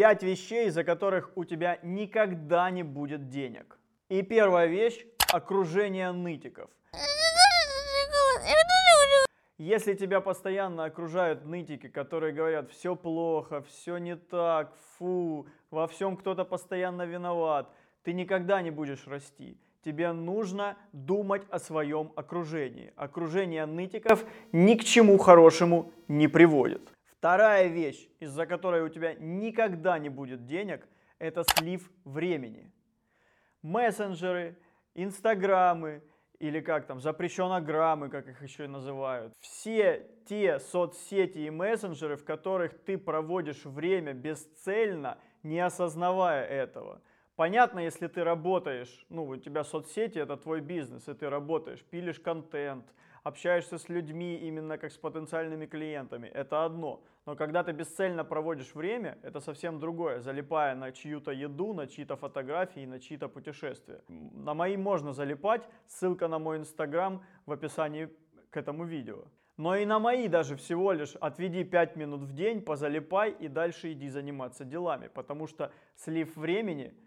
Пять вещей, из-за которых у тебя никогда не будет денег. И первая вещь – окружение нытиков. Если тебя постоянно окружают нытики, которые говорят, все плохо, все не так, фу, во всем кто-то постоянно виноват, ты никогда не будешь расти. Тебе нужно думать о своем окружении. Окружение нытиков ни к чему хорошему не приводит. Вторая вещь, из-за которой у тебя никогда не будет денег, это слив времени. Мессенджеры, инстаграмы, или как там, запрещенограммы, как их еще и называют. Все те соцсети и мессенджеры, в которых ты проводишь время бесцельно, не осознавая этого. Понятно, если ты работаешь, ну, у тебя соцсети это твой бизнес, и ты работаешь, пилишь контент, общаешься с людьми именно как с потенциальными клиентами, это одно. Но когда ты бесцельно проводишь время, это совсем другое, залипая на чью-то еду, на чьи-то фотографии, на чьи-то путешествия. На мои можно залипать, ссылка на мой инстаграм в описании к этому видео. Но и на мои даже всего лишь отведи 5 минут в день, позалипай и дальше иди заниматься делами, потому что слив времени –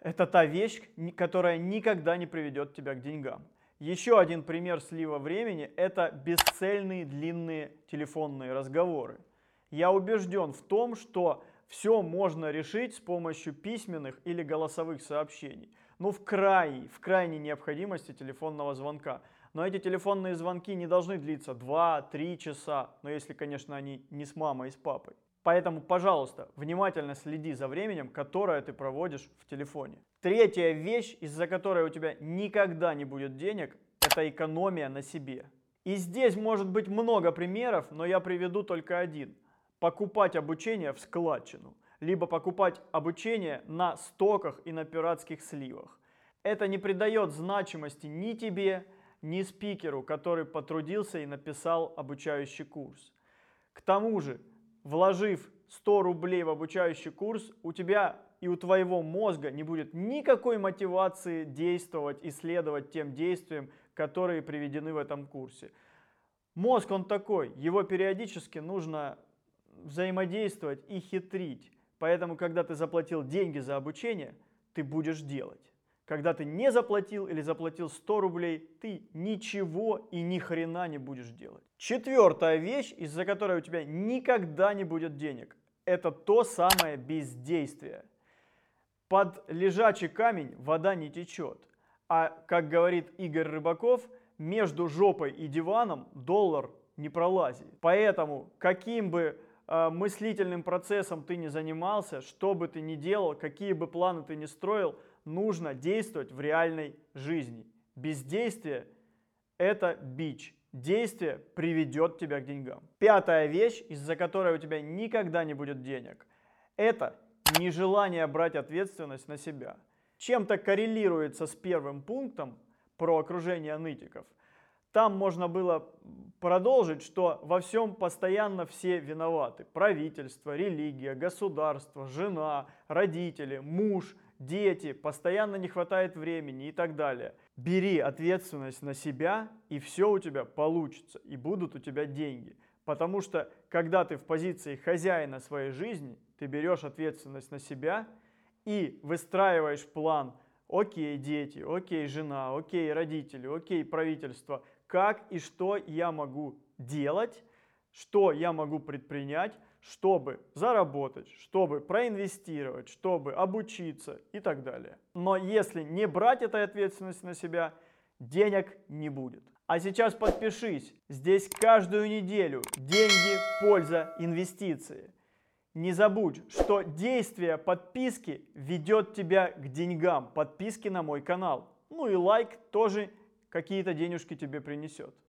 это та вещь, которая никогда не приведет тебя к деньгам. Еще один пример слива времени – это бесцельные длинные телефонные разговоры. Я убежден в том, что все можно решить с помощью письменных или голосовых сообщений. Ну, в крайней, в крайней необходимости телефонного звонка. Но эти телефонные звонки не должны длиться 2-3 часа, но если, конечно, они не с мамой и с папой. Поэтому, пожалуйста, внимательно следи за временем, которое ты проводишь в телефоне. Третья вещь, из-за которой у тебя никогда не будет денег, это экономия на себе. И здесь может быть много примеров, но я приведу только один. Покупать обучение в складчину, либо покупать обучение на стоках и на пиратских сливах. Это не придает значимости ни тебе, ни спикеру, который потрудился и написал обучающий курс. К тому же, вложив 100 рублей в обучающий курс, у тебя и у твоего мозга не будет никакой мотивации действовать, исследовать тем действиям, которые приведены в этом курсе. Мозг он такой, его периодически нужно взаимодействовать и хитрить. Поэтому, когда ты заплатил деньги за обучение, ты будешь делать. Когда ты не заплатил или заплатил 100 рублей, ты ничего и ни хрена не будешь делать. Четвертая вещь, из-за которой у тебя никогда не будет денег, это то самое бездействие. Под лежачий камень вода не течет. А, как говорит Игорь Рыбаков, между жопой и диваном доллар не пролазит. Поэтому, каким бы э, мыслительным процессом ты не занимался, что бы ты ни делал, какие бы планы ты ни строил – нужно действовать в реальной жизни. Бездействие – это бич. Действие приведет тебя к деньгам. Пятая вещь, из-за которой у тебя никогда не будет денег, это нежелание брать ответственность на себя. Чем-то коррелируется с первым пунктом про окружение нытиков. Там можно было продолжить, что во всем постоянно все виноваты. Правительство, религия, государство, жена, родители, муж – дети, постоянно не хватает времени и так далее. Бери ответственность на себя, и все у тебя получится, и будут у тебя деньги. Потому что, когда ты в позиции хозяина своей жизни, ты берешь ответственность на себя и выстраиваешь план, окей, дети, окей, жена, окей, родители, окей, правительство, как и что я могу делать, что я могу предпринять, чтобы заработать, чтобы проинвестировать, чтобы обучиться и так далее. Но если не брать этой ответственности на себя, денег не будет. А сейчас подпишись, здесь каждую неделю деньги, польза, инвестиции. Не забудь, что действие подписки ведет тебя к деньгам, подписки на мой канал. Ну и лайк тоже какие-то денежки тебе принесет.